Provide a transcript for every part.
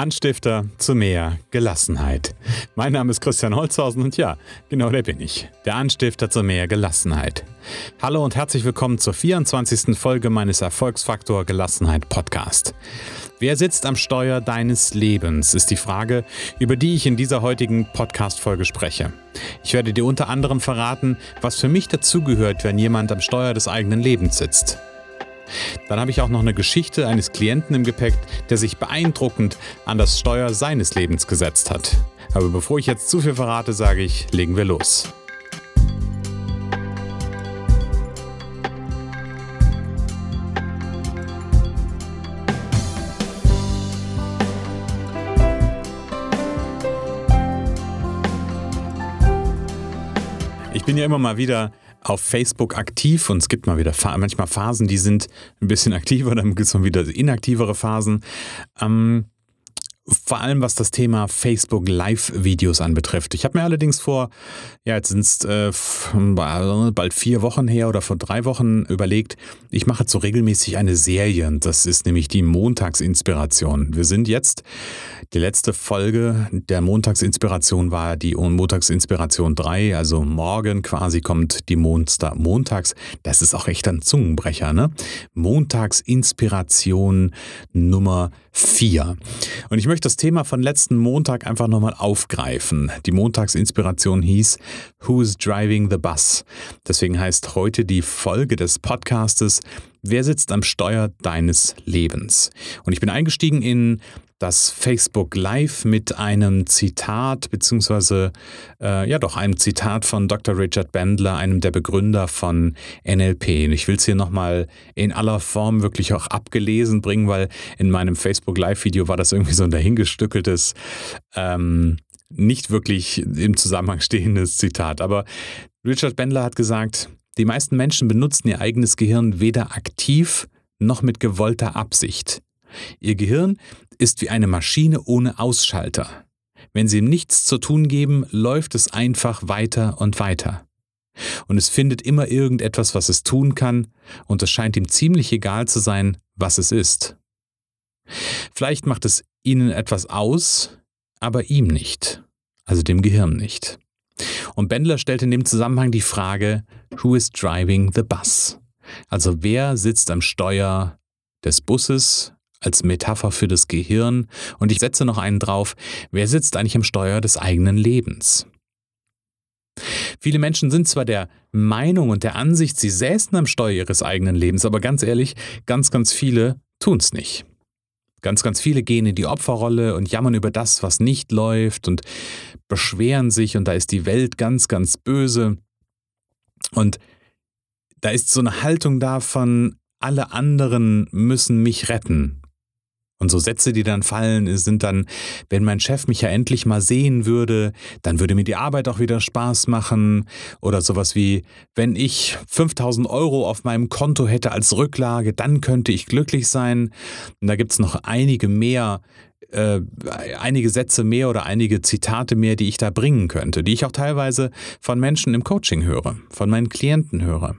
Anstifter zu mehr Gelassenheit. Mein Name ist Christian Holzhausen und ja, genau der bin ich. Der Anstifter zu mehr Gelassenheit. Hallo und herzlich willkommen zur 24. Folge meines Erfolgsfaktor Gelassenheit Podcast. Wer sitzt am Steuer deines Lebens, ist die Frage, über die ich in dieser heutigen Podcast-Folge spreche. Ich werde dir unter anderem verraten, was für mich dazugehört, wenn jemand am Steuer des eigenen Lebens sitzt. Dann habe ich auch noch eine Geschichte eines Klienten im Gepäck, der sich beeindruckend an das Steuer seines Lebens gesetzt hat. Aber bevor ich jetzt zu viel verrate, sage ich, legen wir los. Ich bin ja immer mal wieder auf Facebook aktiv und es gibt mal wieder manchmal Phasen, die sind ein bisschen aktiver, dann gibt es mal wieder inaktivere Phasen. Ähm, vor allem was das Thema Facebook Live-Videos anbetrifft. Ich habe mir allerdings vor, ja, jetzt sind es äh, bald vier Wochen her oder vor drei Wochen überlegt, ich mache jetzt so regelmäßig eine Serie. Das ist nämlich die Montagsinspiration. Wir sind jetzt, die letzte Folge der Montagsinspiration war die Montagsinspiration 3, also morgen quasi kommt die Monster Montags. Das ist auch echt ein Zungenbrecher, ne? Montagsinspiration Nummer 4. Und ich möchte das Thema von letzten Montag einfach nochmal aufgreifen. Die Montagsinspiration hieß Who's Driving the Bus? Deswegen heißt heute die Folge des Podcastes Wer sitzt am Steuer deines Lebens? Und ich bin eingestiegen in das Facebook Live mit einem Zitat, beziehungsweise äh, ja doch einem Zitat von Dr. Richard Bandler, einem der Begründer von NLP. Und ich will es hier nochmal in aller Form wirklich auch abgelesen bringen, weil in meinem Facebook Live-Video war das irgendwie so ein dahingestückeltes, ähm, nicht wirklich im Zusammenhang stehendes Zitat. Aber Richard Bandler hat gesagt, die meisten Menschen benutzen ihr eigenes Gehirn weder aktiv noch mit gewollter Absicht. Ihr Gehirn ist wie eine Maschine ohne Ausschalter. Wenn Sie ihm nichts zu tun geben, läuft es einfach weiter und weiter. Und es findet immer irgendetwas, was es tun kann, und es scheint ihm ziemlich egal zu sein, was es ist. Vielleicht macht es Ihnen etwas aus, aber ihm nicht, also dem Gehirn nicht. Und Bendler stellt in dem Zusammenhang die Frage, who is driving the bus? Also wer sitzt am Steuer des Busses, als Metapher für das Gehirn und ich setze noch einen drauf, wer sitzt eigentlich am Steuer des eigenen Lebens? Viele Menschen sind zwar der Meinung und der Ansicht, sie säßen am Steuer ihres eigenen Lebens, aber ganz ehrlich, ganz, ganz viele tun es nicht. Ganz, ganz viele gehen in die Opferrolle und jammern über das, was nicht läuft und beschweren sich und da ist die Welt ganz, ganz böse. Und da ist so eine Haltung da von, alle anderen müssen mich retten. Und so Sätze, die dann fallen, sind dann, wenn mein Chef mich ja endlich mal sehen würde, dann würde mir die Arbeit auch wieder Spaß machen. Oder sowas wie, wenn ich 5000 Euro auf meinem Konto hätte als Rücklage, dann könnte ich glücklich sein. Und da gibt's noch einige mehr, äh, einige Sätze mehr oder einige Zitate mehr, die ich da bringen könnte, die ich auch teilweise von Menschen im Coaching höre, von meinen Klienten höre.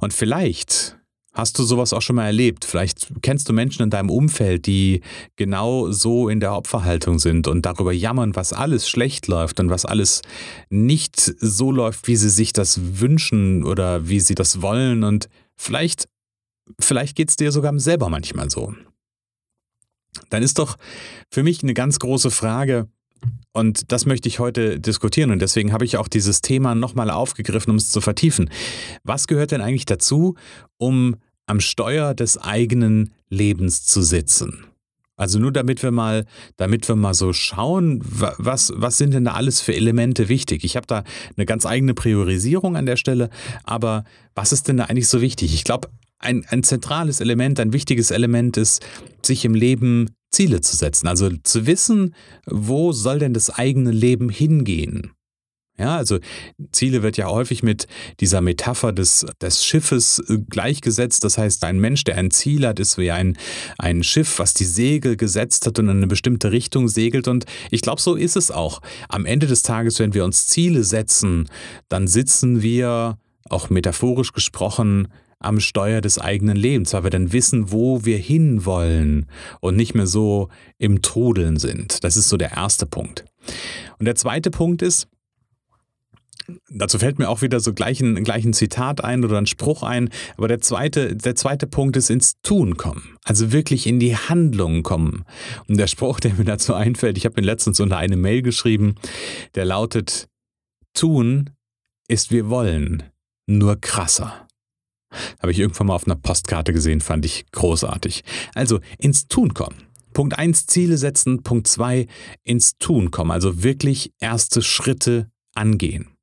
Und vielleicht Hast du sowas auch schon mal erlebt? Vielleicht kennst du Menschen in deinem Umfeld, die genau so in der Opferhaltung sind und darüber jammern, was alles schlecht läuft und was alles nicht so läuft, wie sie sich das wünschen oder wie sie das wollen. Und vielleicht, vielleicht geht es dir sogar selber manchmal so. Dann ist doch für mich eine ganz große Frage, und das möchte ich heute diskutieren und deswegen habe ich auch dieses Thema nochmal aufgegriffen, um es zu vertiefen. Was gehört denn eigentlich dazu, um am Steuer des eigenen Lebens zu sitzen. Also nur damit wir mal, damit wir mal so schauen, was, was sind denn da alles für Elemente wichtig? Ich habe da eine ganz eigene Priorisierung an der Stelle, aber was ist denn da eigentlich so wichtig? Ich glaube, ein, ein zentrales Element, ein wichtiges Element ist, sich im Leben Ziele zu setzen. Also zu wissen, wo soll denn das eigene Leben hingehen? Ja, also Ziele wird ja häufig mit dieser Metapher des, des Schiffes äh, gleichgesetzt. Das heißt, ein Mensch, der ein Ziel hat, ist wie ein, ein Schiff, was die Segel gesetzt hat und in eine bestimmte Richtung segelt. Und ich glaube, so ist es auch. Am Ende des Tages, wenn wir uns Ziele setzen, dann sitzen wir, auch metaphorisch gesprochen, am Steuer des eigenen Lebens, weil wir dann wissen, wo wir hinwollen und nicht mehr so im Trudeln sind. Das ist so der erste Punkt. Und der zweite Punkt ist, dazu fällt mir auch wieder so gleich ein, gleich ein Zitat ein oder ein Spruch ein, aber der zweite, der zweite Punkt ist ins Tun kommen. Also wirklich in die Handlungen kommen. Und der Spruch, der mir dazu einfällt, ich habe mir letztens unter eine Mail geschrieben, der lautet, tun ist wir wollen, nur krasser. Habe ich irgendwann mal auf einer Postkarte gesehen, fand ich großartig. Also ins Tun kommen. Punkt 1 Ziele setzen, Punkt 2 ins Tun kommen, also wirklich erste Schritte angehen.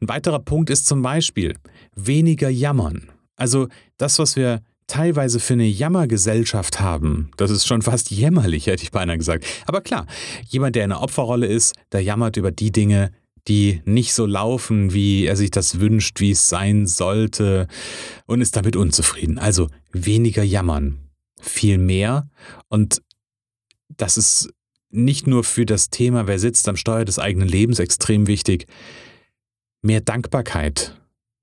Ein weiterer Punkt ist zum Beispiel weniger jammern. Also das, was wir teilweise für eine Jammergesellschaft haben, das ist schon fast jämmerlich, hätte ich beinahe gesagt. Aber klar, jemand, der in einer Opferrolle ist, der jammert über die Dinge, die nicht so laufen, wie er sich das wünscht, wie es sein sollte und ist damit unzufrieden. Also weniger jammern, viel mehr und das ist nicht nur für das Thema, wer sitzt am Steuer des eigenen Lebens extrem wichtig, mehr Dankbarkeit.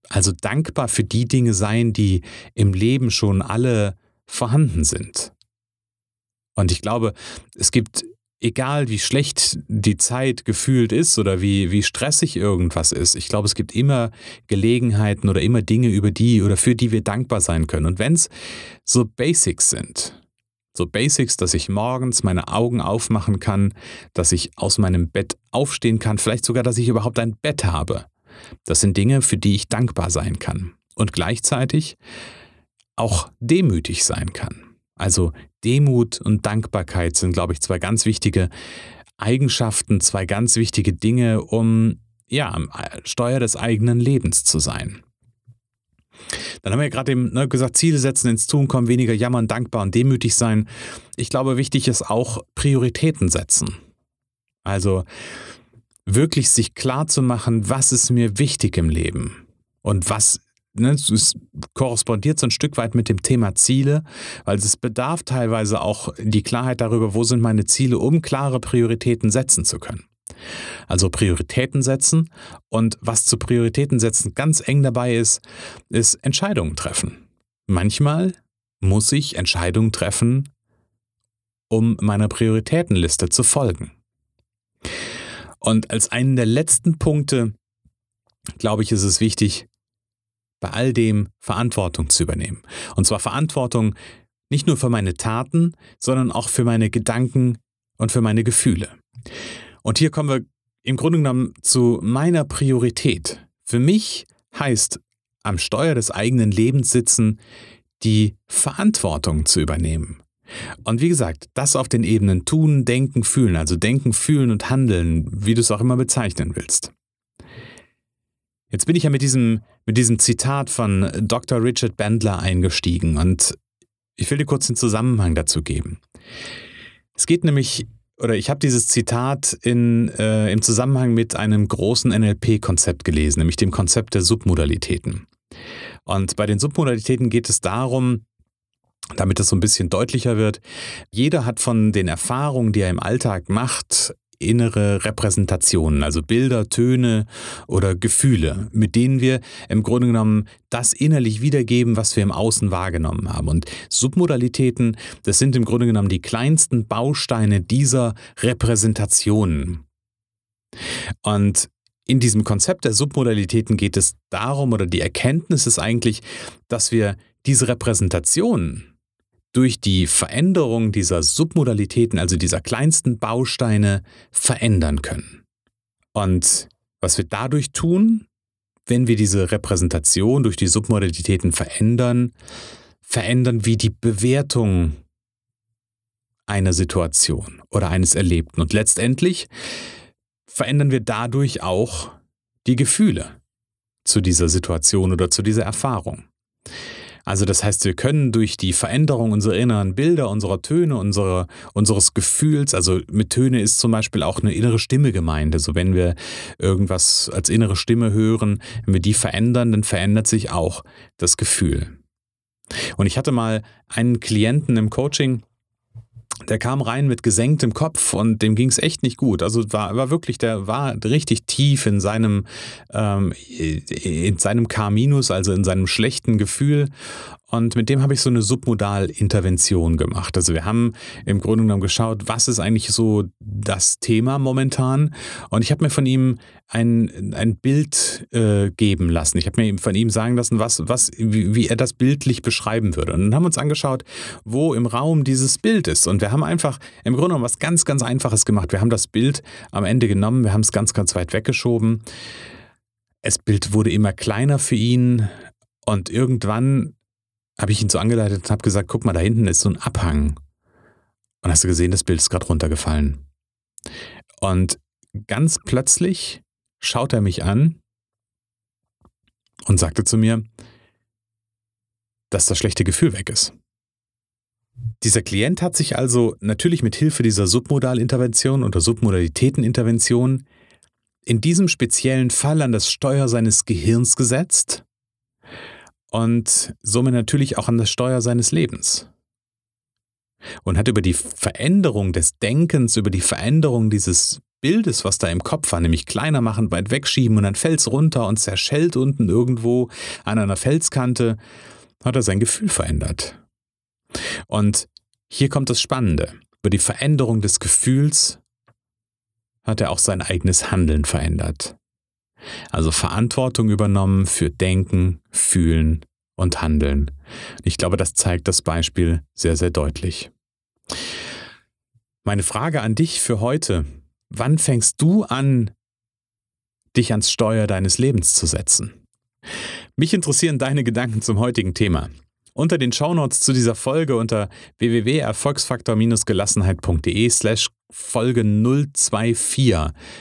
Also dankbar für die Dinge sein, die im Leben schon alle vorhanden sind. Und ich glaube, es gibt egal wie schlecht die Zeit gefühlt ist oder wie, wie stressig irgendwas ist, ich glaube, es gibt immer Gelegenheiten oder immer Dinge, über die oder für die wir dankbar sein können. Und wenn es so Basics sind, so Basics, dass ich morgens meine Augen aufmachen kann, dass ich aus meinem Bett aufstehen kann, vielleicht sogar, dass ich überhaupt ein Bett habe. Das sind Dinge, für die ich dankbar sein kann. Und gleichzeitig auch demütig sein kann. Also Demut und Dankbarkeit sind, glaube ich, zwei ganz wichtige Eigenschaften, zwei ganz wichtige Dinge, um ja, Steuer des eigenen Lebens zu sein. Dann haben wir ja gerade eben ne, gesagt, Ziele setzen, ins Tun kommen, weniger jammern, dankbar und demütig sein. Ich glaube, wichtig ist auch Prioritäten setzen. Also wirklich sich klar zu machen, was ist mir wichtig im Leben und was ne, es korrespondiert so ein Stück weit mit dem Thema Ziele, weil es bedarf teilweise auch die Klarheit darüber, wo sind meine Ziele, um klare Prioritäten setzen zu können. Also Prioritäten setzen und was zu Prioritäten setzen ganz eng dabei ist, ist Entscheidungen treffen. Manchmal muss ich Entscheidungen treffen, um meiner Prioritätenliste zu folgen. Und als einen der letzten Punkte, glaube ich, ist es wichtig, bei all dem Verantwortung zu übernehmen. Und zwar Verantwortung nicht nur für meine Taten, sondern auch für meine Gedanken und für meine Gefühle. Und hier kommen wir im Grunde genommen zu meiner Priorität. Für mich heißt am Steuer des eigenen Lebens sitzen, die Verantwortung zu übernehmen. Und wie gesagt, das auf den Ebenen tun, denken, fühlen, also denken, fühlen und handeln, wie du es auch immer bezeichnen willst. Jetzt bin ich ja mit diesem, mit diesem Zitat von Dr. Richard Bandler eingestiegen und ich will dir kurz den Zusammenhang dazu geben. Es geht nämlich, oder ich habe dieses Zitat in, äh, im Zusammenhang mit einem großen NLP-Konzept gelesen, nämlich dem Konzept der Submodalitäten. Und bei den Submodalitäten geht es darum, damit es so ein bisschen deutlicher wird, jeder hat von den Erfahrungen, die er im Alltag macht, innere Repräsentationen, also Bilder, Töne oder Gefühle, mit denen wir im Grunde genommen das innerlich wiedergeben, was wir im Außen wahrgenommen haben. Und Submodalitäten, das sind im Grunde genommen die kleinsten Bausteine dieser Repräsentationen. Und in diesem Konzept der Submodalitäten geht es darum, oder die Erkenntnis ist eigentlich, dass wir diese Repräsentationen durch die Veränderung dieser Submodalitäten, also dieser kleinsten Bausteine, verändern können. Und was wir dadurch tun, wenn wir diese Repräsentation durch die Submodalitäten verändern, verändern wir die Bewertung einer Situation oder eines Erlebten. Und letztendlich verändern wir dadurch auch die Gefühle zu dieser Situation oder zu dieser Erfahrung. Also das heißt, wir können durch die Veränderung unserer inneren Bilder, unserer Töne, unsere, unseres Gefühls, also mit Töne ist zum Beispiel auch eine innere Stimme gemeint. Also wenn wir irgendwas als innere Stimme hören, wenn wir die verändern, dann verändert sich auch das Gefühl. Und ich hatte mal einen Klienten im Coaching, der kam rein mit gesenktem Kopf und dem ging es echt nicht gut. Also war, war wirklich, der war richtig tief in seinem, ähm, in seinem K-, also in seinem schlechten Gefühl. Und mit dem habe ich so eine Submodal-Intervention gemacht. Also wir haben im Grunde genommen geschaut, was ist eigentlich so das Thema momentan. Und ich habe mir von ihm ein, ein Bild äh, geben lassen. Ich habe mir von ihm sagen lassen, was, was, wie, wie, er das bildlich beschreiben würde. Und dann haben wir uns angeschaut, wo im Raum dieses Bild ist. Und wir haben einfach im Grunde genommen was ganz, ganz Einfaches gemacht. Wir haben das Bild am Ende genommen, wir haben es ganz, ganz weit weggeschoben. Das Bild wurde immer kleiner für ihn und irgendwann habe ich ihn so angeleitet und habe gesagt, guck mal, da hinten ist so ein Abhang. Und hast du gesehen, das Bild ist gerade runtergefallen. Und ganz plötzlich schaut er mich an und sagte zu mir, dass das schlechte Gefühl weg ist. Dieser Klient hat sich also natürlich mit Hilfe dieser Submodalintervention oder Submodalitätenintervention in diesem speziellen Fall an das Steuer seines Gehirns gesetzt und somit natürlich auch an das Steuer seines Lebens. Und hat über die Veränderung des Denkens, über die Veränderung dieses Bildes, was da im Kopf war, nämlich kleiner machen, weit wegschieben und dann fällt's runter und zerschellt unten irgendwo an einer Felskante, hat er sein Gefühl verändert. Und hier kommt das Spannende. Über die Veränderung des Gefühls hat er auch sein eigenes Handeln verändert. Also Verantwortung übernommen für Denken, Fühlen und Handeln. Ich glaube, das zeigt das Beispiel sehr, sehr deutlich. Meine Frage an dich für heute, wann fängst du an, dich ans Steuer deines Lebens zu setzen? Mich interessieren deine Gedanken zum heutigen Thema. Unter den Shownotes zu dieser Folge unter www.erfolgsfaktor-gelassenheit.de slash Folge 024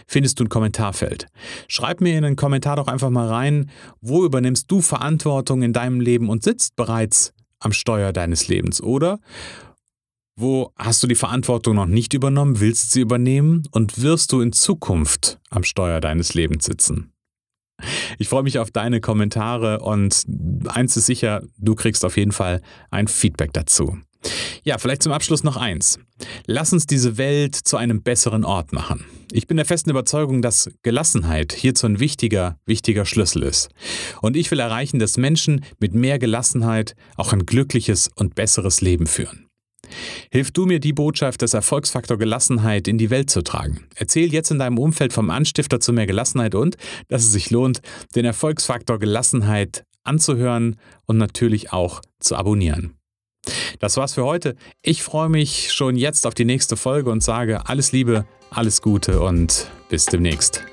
findest du ein Kommentarfeld. Schreib mir in den Kommentar doch einfach mal rein, wo übernimmst du Verantwortung in deinem Leben und sitzt bereits am Steuer deines Lebens oder wo hast du die Verantwortung noch nicht übernommen, willst sie übernehmen und wirst du in Zukunft am Steuer deines Lebens sitzen? Ich freue mich auf deine Kommentare und eins ist sicher, du kriegst auf jeden Fall ein Feedback dazu. Ja, vielleicht zum Abschluss noch eins. Lass uns diese Welt zu einem besseren Ort machen. Ich bin der festen Überzeugung, dass Gelassenheit hierzu ein wichtiger, wichtiger Schlüssel ist. Und ich will erreichen, dass Menschen mit mehr Gelassenheit auch ein glückliches und besseres Leben führen. Hilf du mir, die Botschaft des Erfolgsfaktor Gelassenheit in die Welt zu tragen. Erzähl jetzt in deinem Umfeld vom Anstifter zu mehr Gelassenheit und, dass es sich lohnt, den Erfolgsfaktor Gelassenheit anzuhören und natürlich auch zu abonnieren. Das war's für heute. Ich freue mich schon jetzt auf die nächste Folge und sage alles Liebe, alles Gute und bis demnächst.